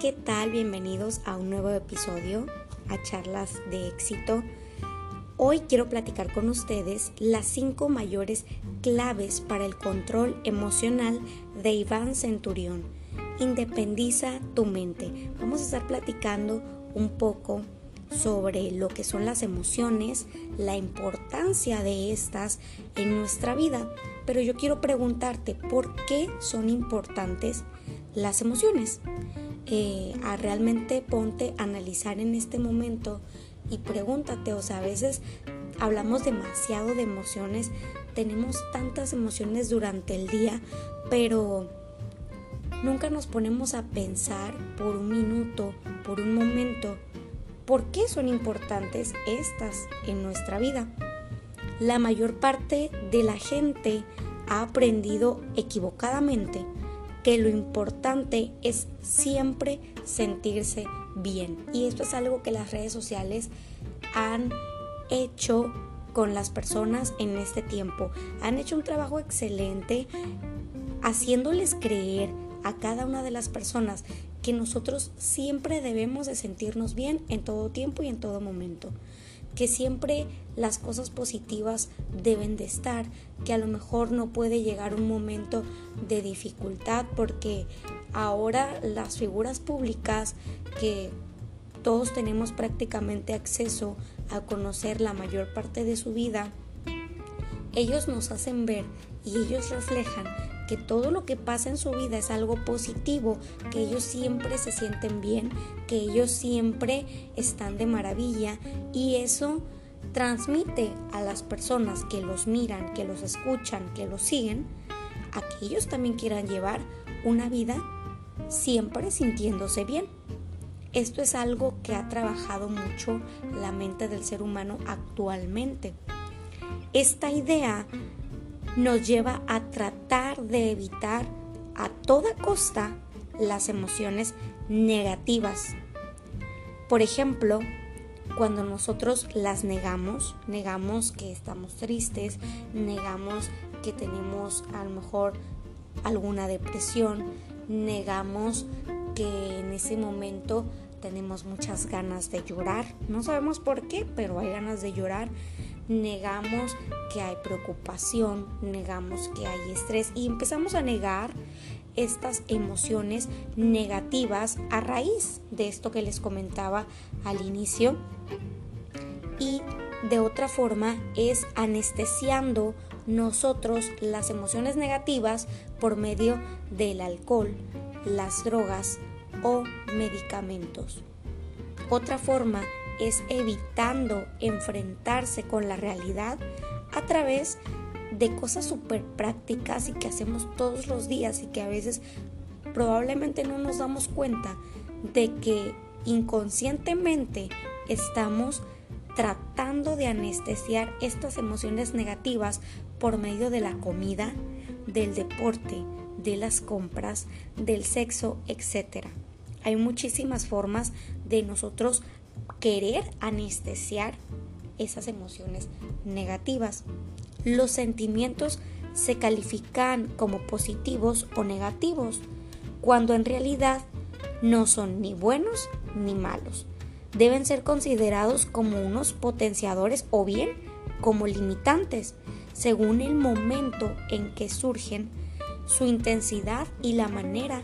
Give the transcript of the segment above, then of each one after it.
¿qué tal? Bienvenidos a un nuevo episodio, a charlas de éxito. Hoy quiero platicar con ustedes las cinco mayores claves para el control emocional de Iván Centurión. Independiza tu mente. Vamos a estar platicando un poco sobre lo que son las emociones, la importancia de estas en nuestra vida. Pero yo quiero preguntarte, ¿por qué son importantes las emociones? Eh, a realmente ponte a analizar en este momento y pregúntate, o sea, a veces hablamos demasiado de emociones, tenemos tantas emociones durante el día, pero nunca nos ponemos a pensar por un minuto, por un momento, por qué son importantes estas en nuestra vida. La mayor parte de la gente ha aprendido equivocadamente que lo importante es siempre sentirse bien. Y esto es algo que las redes sociales han hecho con las personas en este tiempo. Han hecho un trabajo excelente haciéndoles creer a cada una de las personas que nosotros siempre debemos de sentirnos bien en todo tiempo y en todo momento que siempre las cosas positivas deben de estar, que a lo mejor no puede llegar un momento de dificultad porque ahora las figuras públicas que todos tenemos prácticamente acceso a conocer la mayor parte de su vida, ellos nos hacen ver y ellos reflejan que todo lo que pasa en su vida es algo positivo, que ellos siempre se sienten bien, que ellos siempre están de maravilla y eso transmite a las personas que los miran, que los escuchan, que los siguen, a que ellos también quieran llevar una vida siempre sintiéndose bien. Esto es algo que ha trabajado mucho la mente del ser humano actualmente. Esta idea nos lleva a tratar de evitar a toda costa las emociones negativas. Por ejemplo, cuando nosotros las negamos, negamos que estamos tristes, negamos que tenemos a lo mejor alguna depresión, negamos que en ese momento tenemos muchas ganas de llorar. No sabemos por qué, pero hay ganas de llorar negamos que hay preocupación, negamos que hay estrés y empezamos a negar estas emociones negativas a raíz de esto que les comentaba al inicio. Y de otra forma es anestesiando nosotros las emociones negativas por medio del alcohol, las drogas o medicamentos. Otra forma es evitando enfrentarse con la realidad a través de cosas súper prácticas y que hacemos todos los días y que a veces probablemente no nos damos cuenta de que inconscientemente estamos tratando de anestesiar estas emociones negativas por medio de la comida, del deporte, de las compras, del sexo, etc. Hay muchísimas formas de nosotros querer anestesiar esas emociones negativas. Los sentimientos se califican como positivos o negativos, cuando en realidad no son ni buenos ni malos. Deben ser considerados como unos potenciadores o bien como limitantes, según el momento en que surgen, su intensidad y la manera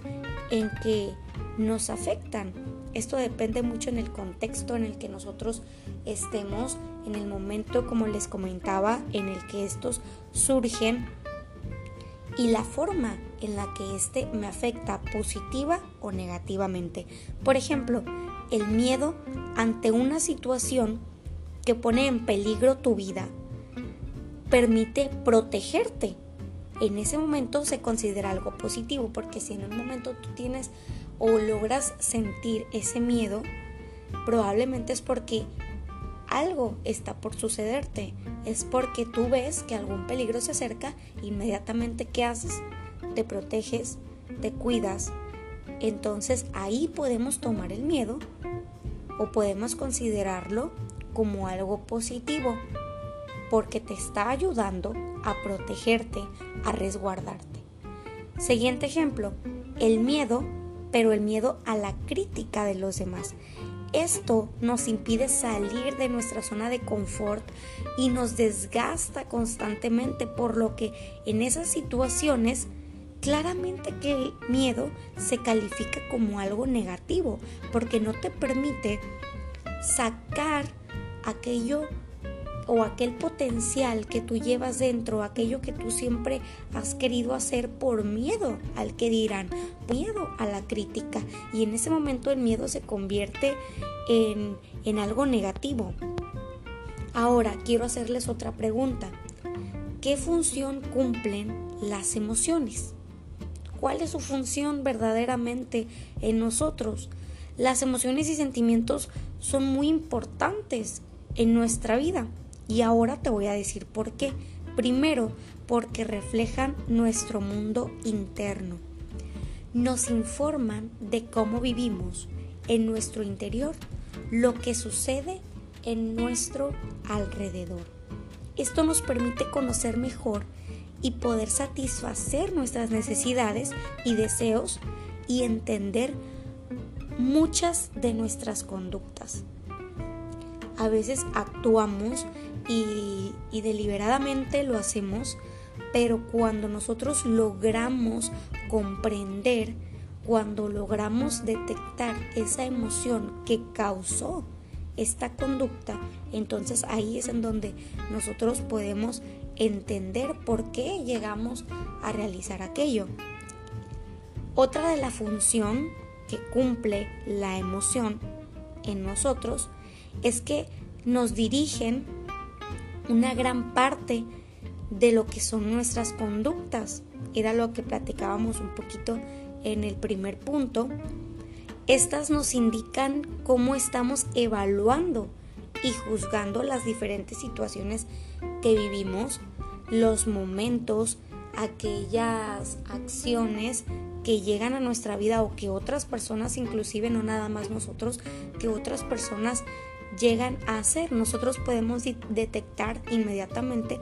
en que nos afectan. Esto depende mucho en el contexto en el que nosotros estemos, en el momento, como les comentaba, en el que estos surgen y la forma en la que este me afecta positiva o negativamente. Por ejemplo, el miedo ante una situación que pone en peligro tu vida permite protegerte. En ese momento se considera algo positivo porque si en un momento tú tienes o logras sentir ese miedo, probablemente es porque algo está por sucederte. Es porque tú ves que algún peligro se acerca, inmediatamente ¿qué haces? Te proteges, te cuidas. Entonces ahí podemos tomar el miedo o podemos considerarlo como algo positivo porque te está ayudando a protegerte, a resguardarte. Siguiente ejemplo, el miedo pero el miedo a la crítica de los demás. Esto nos impide salir de nuestra zona de confort y nos desgasta constantemente, por lo que en esas situaciones claramente que el miedo se califica como algo negativo, porque no te permite sacar aquello o aquel potencial que tú llevas dentro, aquello que tú siempre has querido hacer por miedo al que dirán, miedo a la crítica. Y en ese momento el miedo se convierte en, en algo negativo. Ahora quiero hacerles otra pregunta. ¿Qué función cumplen las emociones? ¿Cuál es su función verdaderamente en nosotros? Las emociones y sentimientos son muy importantes en nuestra vida. Y ahora te voy a decir por qué. Primero, porque reflejan nuestro mundo interno. Nos informan de cómo vivimos en nuestro interior, lo que sucede en nuestro alrededor. Esto nos permite conocer mejor y poder satisfacer nuestras necesidades y deseos y entender muchas de nuestras conductas. A veces actuamos y, deliberadamente lo hacemos, pero cuando nosotros logramos comprender, cuando logramos detectar esa emoción que causó esta conducta, entonces ahí es en donde nosotros podemos entender por qué llegamos a realizar aquello. Otra de la función que cumple la emoción en nosotros es que nos dirigen una gran parte de lo que son nuestras conductas. Era lo que platicábamos un poquito en el primer punto. Estas nos indican cómo estamos evaluando y juzgando las diferentes situaciones que vivimos, los momentos, aquellas acciones que llegan a nuestra vida o que otras personas, inclusive no nada más nosotros, que otras personas llegan a hacer. Nosotros podemos detectar inmediatamente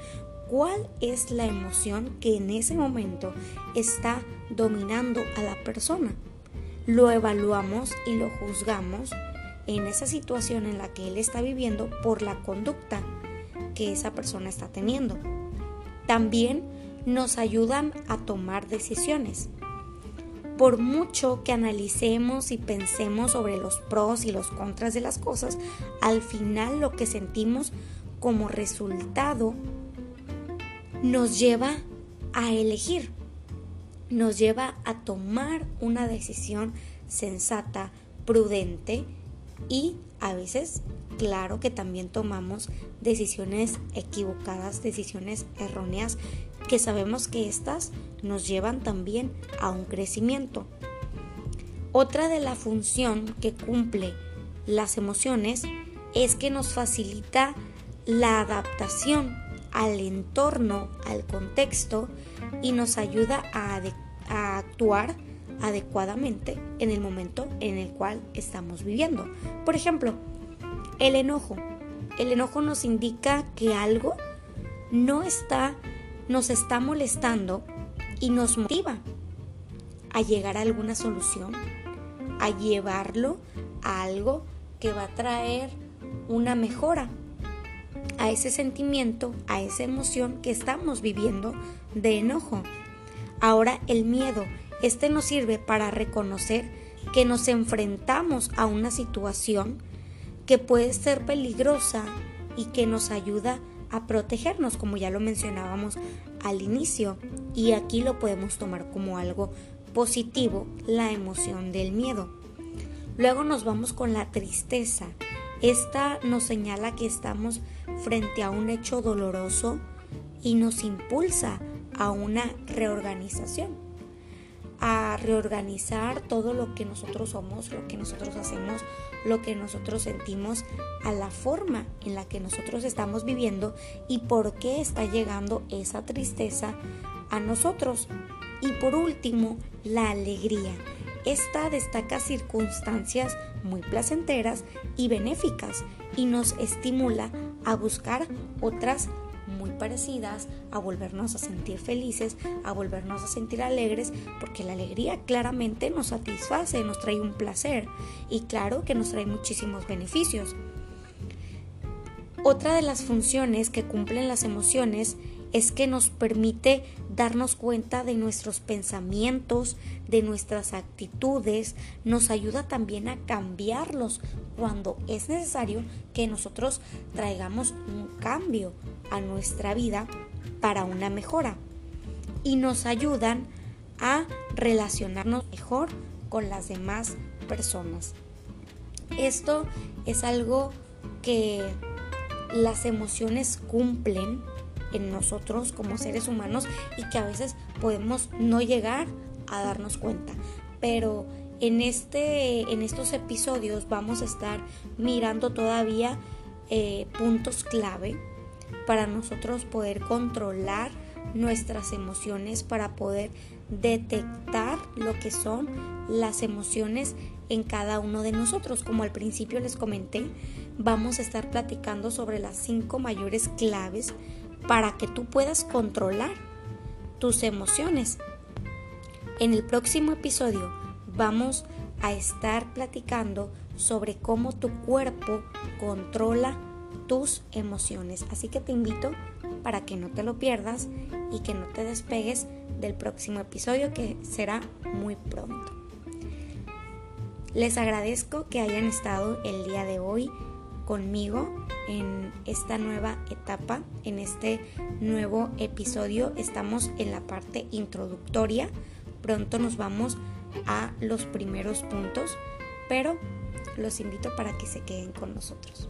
cuál es la emoción que en ese momento está dominando a la persona. Lo evaluamos y lo juzgamos en esa situación en la que él está viviendo por la conducta que esa persona está teniendo. También nos ayudan a tomar decisiones por mucho que analicemos y pensemos sobre los pros y los contras de las cosas, al final lo que sentimos como resultado nos lleva a elegir, nos lleva a tomar una decisión sensata, prudente y a veces, claro que también tomamos decisiones equivocadas, decisiones erróneas, que sabemos que estas nos llevan también a un crecimiento. Otra de la función que cumple las emociones es que nos facilita la adaptación al entorno, al contexto y nos ayuda a, a, actuar adecuadamente en el momento en el cual estamos viviendo. Por ejemplo, el enojo. El enojo nos indica que algo no está, nos está molestando y nos motiva a llegar a alguna solución, a llevarlo a algo que va a traer una mejora a ese sentimiento, a esa emoción que estamos viviendo de enojo. Ahora el miedo, este nos sirve para reconocer que nos enfrentamos a una situación que puede ser peligrosa y que nos ayuda a protegernos, como ya lo mencionábamos al inicio. Y aquí lo podemos tomar como algo positivo, la emoción del miedo. Luego nos vamos con la tristeza. Esta nos señala que estamos frente a un hecho doloroso y nos impulsa a una reorganización a reorganizar todo lo que nosotros somos, lo que nosotros hacemos, lo que nosotros sentimos, a la forma en la que nosotros estamos viviendo y por qué está llegando esa tristeza a nosotros. Y por último, la alegría. Esta destaca circunstancias muy placenteras y benéficas y nos estimula a buscar otras a volvernos a sentir felices, a volvernos a sentir alegres, porque la alegría claramente nos satisface, nos trae un placer y claro que nos trae muchísimos beneficios. Otra de las funciones que cumplen las emociones es que nos permite darnos cuenta de nuestros pensamientos, de nuestras actitudes, nos ayuda también a cambiarlos cuando es necesario que nosotros traigamos un cambio a nuestra vida para una mejora y nos ayudan a relacionarnos mejor con las demás personas. Esto es algo que las emociones cumplen en nosotros como seres humanos y que a veces podemos no llegar a darnos cuenta. Pero en, este, en estos episodios vamos a estar mirando todavía eh, puntos clave para nosotros poder controlar nuestras emociones, para poder detectar lo que son las emociones en cada uno de nosotros. Como al principio les comenté, vamos a estar platicando sobre las cinco mayores claves para que tú puedas controlar tus emociones. En el próximo episodio vamos a estar platicando sobre cómo tu cuerpo controla tus emociones. Así que te invito para que no te lo pierdas y que no te despegues del próximo episodio que será muy pronto. Les agradezco que hayan estado el día de hoy conmigo en esta nueva etapa, en este nuevo episodio. Estamos en la parte introductoria. Pronto nos vamos a los primeros puntos, pero los invito para que se queden con nosotros.